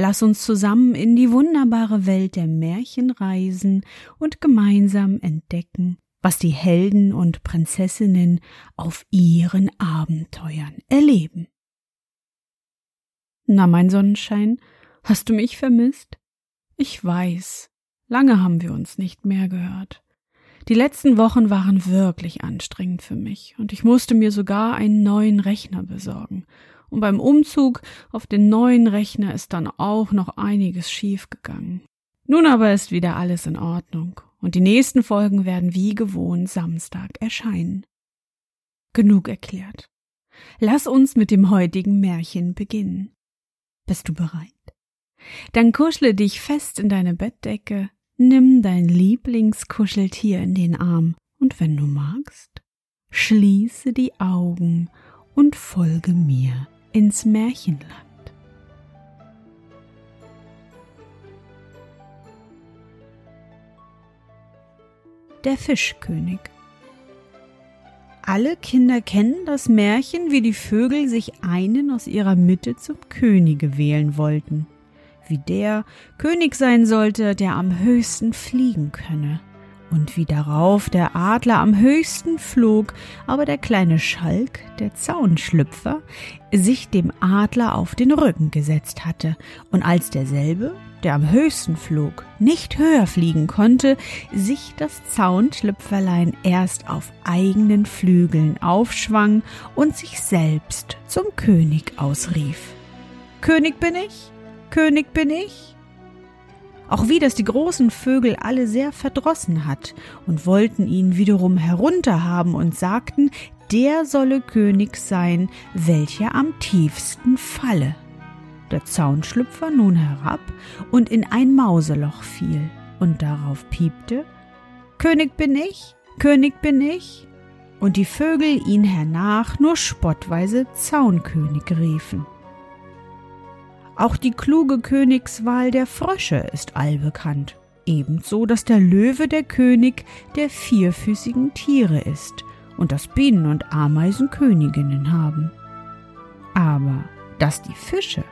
Lass uns zusammen in die wunderbare Welt der Märchen reisen und gemeinsam entdecken, was die Helden und Prinzessinnen auf ihren Abenteuern erleben. Na, mein Sonnenschein, hast du mich vermisst? Ich weiß, lange haben wir uns nicht mehr gehört. Die letzten Wochen waren wirklich anstrengend für mich und ich musste mir sogar einen neuen Rechner besorgen. Und beim Umzug auf den neuen Rechner ist dann auch noch einiges schiefgegangen. Nun aber ist wieder alles in Ordnung und die nächsten Folgen werden wie gewohnt Samstag erscheinen. Genug erklärt. Lass uns mit dem heutigen Märchen beginnen. Bist du bereit? Dann kuschle dich fest in deine Bettdecke, Nimm dein Lieblingskuscheltier in den Arm und wenn du magst, schließe die Augen und folge mir ins Märchenland. Der Fischkönig Alle Kinder kennen das Märchen, wie die Vögel sich einen aus ihrer Mitte zum Könige wählen wollten wie der König sein sollte, der am höchsten fliegen könne. Und wie darauf der Adler am höchsten flog, aber der kleine Schalk, der Zaunschlüpfer, sich dem Adler auf den Rücken gesetzt hatte, und als derselbe, der am höchsten flog, nicht höher fliegen konnte, sich das Zaunschlüpferlein erst auf eigenen Flügeln aufschwang und sich selbst zum König ausrief. König bin ich, König bin ich? Auch wie das die großen Vögel alle sehr verdrossen hat und wollten ihn wiederum herunterhaben und sagten, der solle König sein, welcher am tiefsten falle. Der Zaunschlüpfer nun herab und in ein Mauseloch fiel und darauf piepte, König bin ich, König bin ich, und die Vögel ihn hernach nur spottweise Zaunkönig riefen. Auch die kluge Königswahl der Frösche ist allbekannt. Ebenso, dass der Löwe der König der vierfüßigen Tiere ist und dass Bienen und Ameisen Königinnen haben. Aber dass die Fische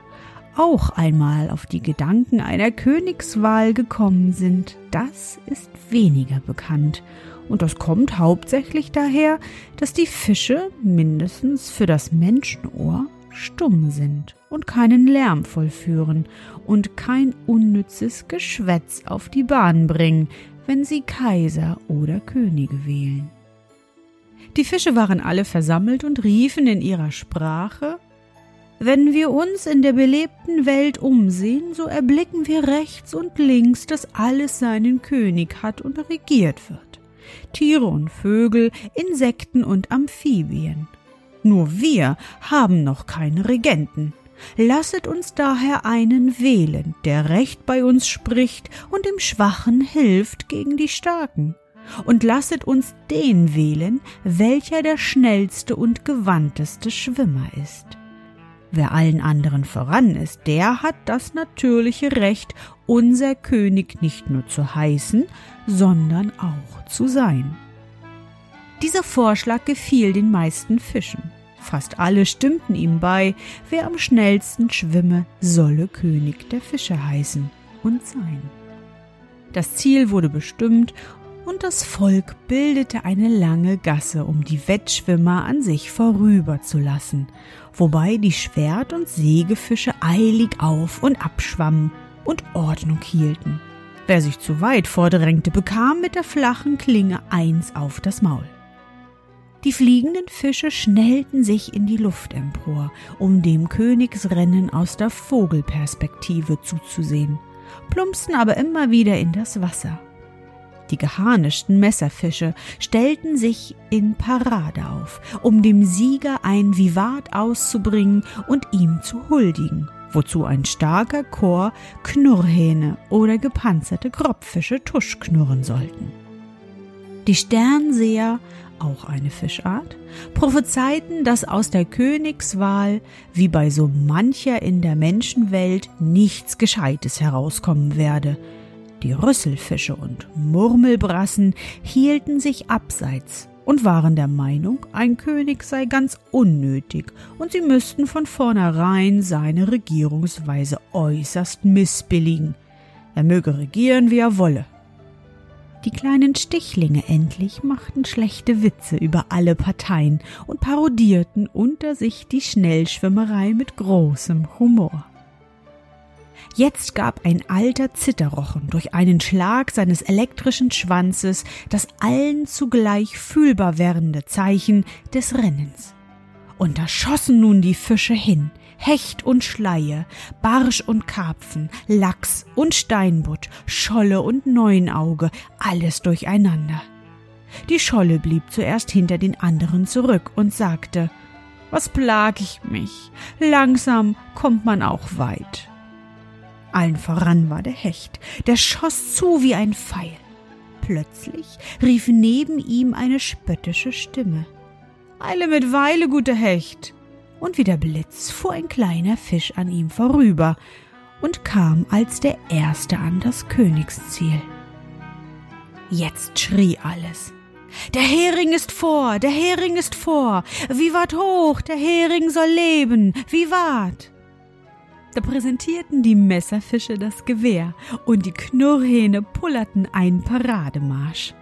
auch einmal auf die Gedanken einer Königswahl gekommen sind, das ist weniger bekannt. Und das kommt hauptsächlich daher, dass die Fische mindestens für das Menschenohr stumm sind und keinen Lärm vollführen und kein unnützes Geschwätz auf die Bahn bringen, wenn sie Kaiser oder Könige wählen. Die Fische waren alle versammelt und riefen in ihrer Sprache Wenn wir uns in der belebten Welt umsehen, so erblicken wir rechts und links, dass alles seinen König hat und regiert wird. Tiere und Vögel, Insekten und Amphibien. Nur wir haben noch keine Regenten. Lasset uns daher einen wählen, der Recht bei uns spricht und dem Schwachen hilft gegen die Starken. Und lasset uns den wählen, welcher der schnellste und gewandteste Schwimmer ist. Wer allen anderen voran ist, der hat das natürliche Recht, unser König nicht nur zu heißen, sondern auch zu sein. Dieser Vorschlag gefiel den meisten Fischen. Fast alle stimmten ihm bei, wer am schnellsten schwimme, solle König der Fische heißen und sein. Das Ziel wurde bestimmt und das Volk bildete eine lange Gasse, um die Wettschwimmer an sich vorüberzulassen, wobei die Schwert- und Sägefische eilig auf und abschwammen und Ordnung hielten. Wer sich zu weit vordrängte, bekam mit der flachen Klinge eins auf das Maul. Die fliegenden Fische schnellten sich in die Luft empor, um dem Königsrennen aus der Vogelperspektive zuzusehen, plumpsten aber immer wieder in das Wasser. Die geharnischten Messerfische stellten sich in Parade auf, um dem Sieger ein Vivat auszubringen und ihm zu huldigen, wozu ein starker Chor Knurrhähne oder gepanzerte Kropffische Tusch knurren sollten. Die Sternseher, auch eine Fischart, prophezeiten, dass aus der Königswahl, wie bei so mancher in der Menschenwelt, nichts Gescheites herauskommen werde. Die Rüsselfische und Murmelbrassen hielten sich abseits und waren der Meinung, ein König sei ganz unnötig und sie müssten von vornherein seine Regierungsweise äußerst missbilligen. Er möge regieren, wie er wolle. Die kleinen Stichlinge endlich machten schlechte Witze über alle Parteien und parodierten unter sich die Schnellschwimmerei mit großem Humor. Jetzt gab ein alter Zitterrochen durch einen Schlag seines elektrischen Schwanzes das allen zugleich fühlbar werdende Zeichen des Rennens. Und da schossen nun die Fische hin, Hecht und Schleie, Barsch und Karpfen, Lachs und Steinbutt, Scholle und Neunauge, alles durcheinander. Die Scholle blieb zuerst hinter den anderen zurück und sagte, was plag ich mich? Langsam kommt man auch weit. Allen voran war der Hecht, der schoss zu wie ein Pfeil. Plötzlich rief neben ihm eine spöttische Stimme. Eile mit Weile, guter Hecht. Und wie der Blitz fuhr ein kleiner Fisch an ihm vorüber und kam als der Erste an das Königsziel. Jetzt schrie alles. Der Hering ist vor, der Hering ist vor, Vivat hoch, der Hering soll leben, Vivat! Da präsentierten die Messerfische das Gewehr und die Knurrhähne pullerten einen Parademarsch.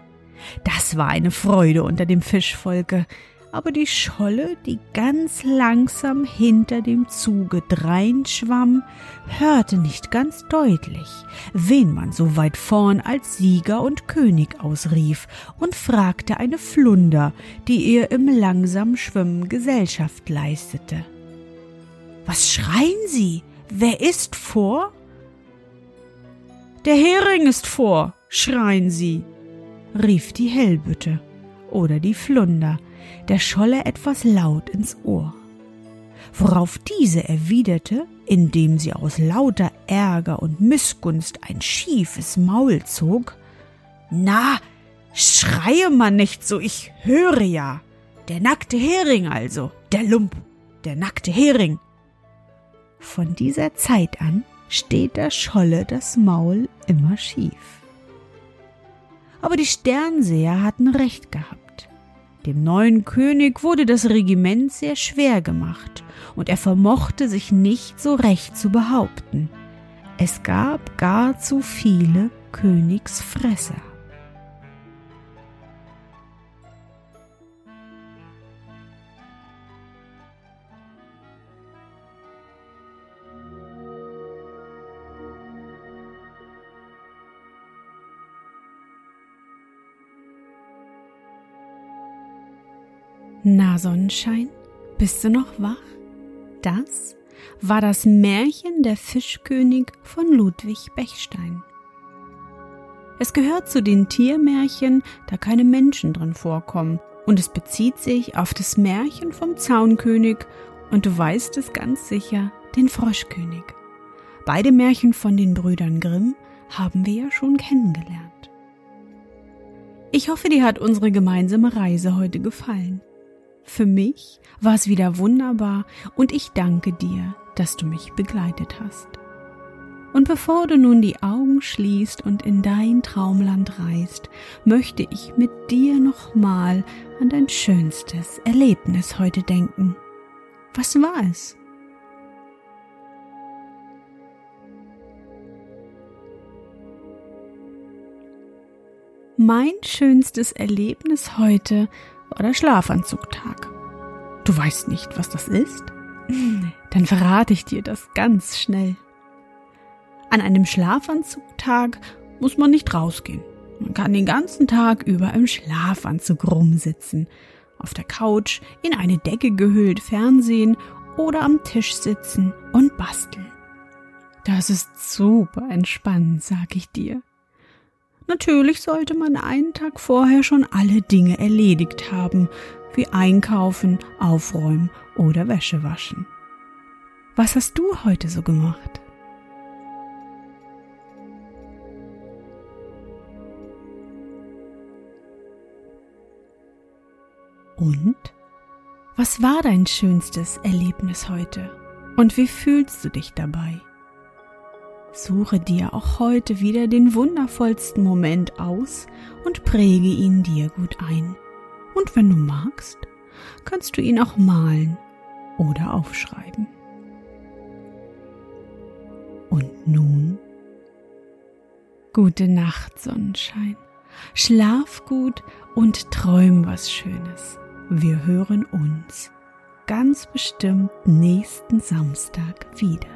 Das war eine Freude unter dem Fischvolke, aber die Scholle, die ganz langsam hinter dem Zuge dreinschwamm, hörte nicht ganz deutlich, wen man so weit vorn als Sieger und König ausrief, und fragte eine Flunder, die ihr im langsam Schwimmen Gesellschaft leistete. Was schreien Sie? Wer ist vor? Der Hering ist vor, schreien sie, rief die Hellbütte oder die Flunder, der Scholle etwas laut ins Ohr. Worauf diese erwiderte, indem sie aus lauter Ärger und Missgunst ein schiefes Maul zog, Na, schreie man nicht so, ich höre ja. Der nackte Hering also, der Lump, der nackte Hering. Von dieser Zeit an steht der Scholle das Maul immer schief. Aber die Sternseher hatten recht gehabt. Dem neuen König wurde das Regiment sehr schwer gemacht, und er vermochte sich nicht so recht zu behaupten. Es gab gar zu viele Königsfresser. Na Sonnenschein, bist du noch wach? Das war das Märchen der Fischkönig von Ludwig Bechstein. Es gehört zu den Tiermärchen, da keine Menschen drin vorkommen, und es bezieht sich auf das Märchen vom Zaunkönig und du weißt es ganz sicher, den Froschkönig. Beide Märchen von den Brüdern Grimm haben wir ja schon kennengelernt. Ich hoffe, dir hat unsere gemeinsame Reise heute gefallen. Für mich war es wieder wunderbar und ich danke dir, dass du mich begleitet hast. Und bevor du nun die Augen schließt und in dein Traumland reist, möchte ich mit dir nochmal an dein schönstes Erlebnis heute denken. Was war es? Mein schönstes Erlebnis heute war der Schlafanzugtag. Du weißt nicht, was das ist? Dann verrate ich dir das ganz schnell. An einem Schlafanzugtag muss man nicht rausgehen. Man kann den ganzen Tag über im Schlafanzug rumsitzen, auf der Couch, in eine Decke gehüllt Fernsehen oder am Tisch sitzen und basteln. Das ist super entspannend, sag ich dir. Natürlich sollte man einen Tag vorher schon alle Dinge erledigt haben, wie einkaufen, aufräumen oder Wäsche waschen. Was hast du heute so gemacht? Und? Was war dein schönstes Erlebnis heute? Und wie fühlst du dich dabei? Suche dir auch heute wieder den wundervollsten Moment aus und präge ihn dir gut ein. Und wenn du magst, kannst du ihn auch malen oder aufschreiben. Und nun? Gute Nacht, Sonnenschein. Schlaf gut und träum was Schönes. Wir hören uns ganz bestimmt nächsten Samstag wieder.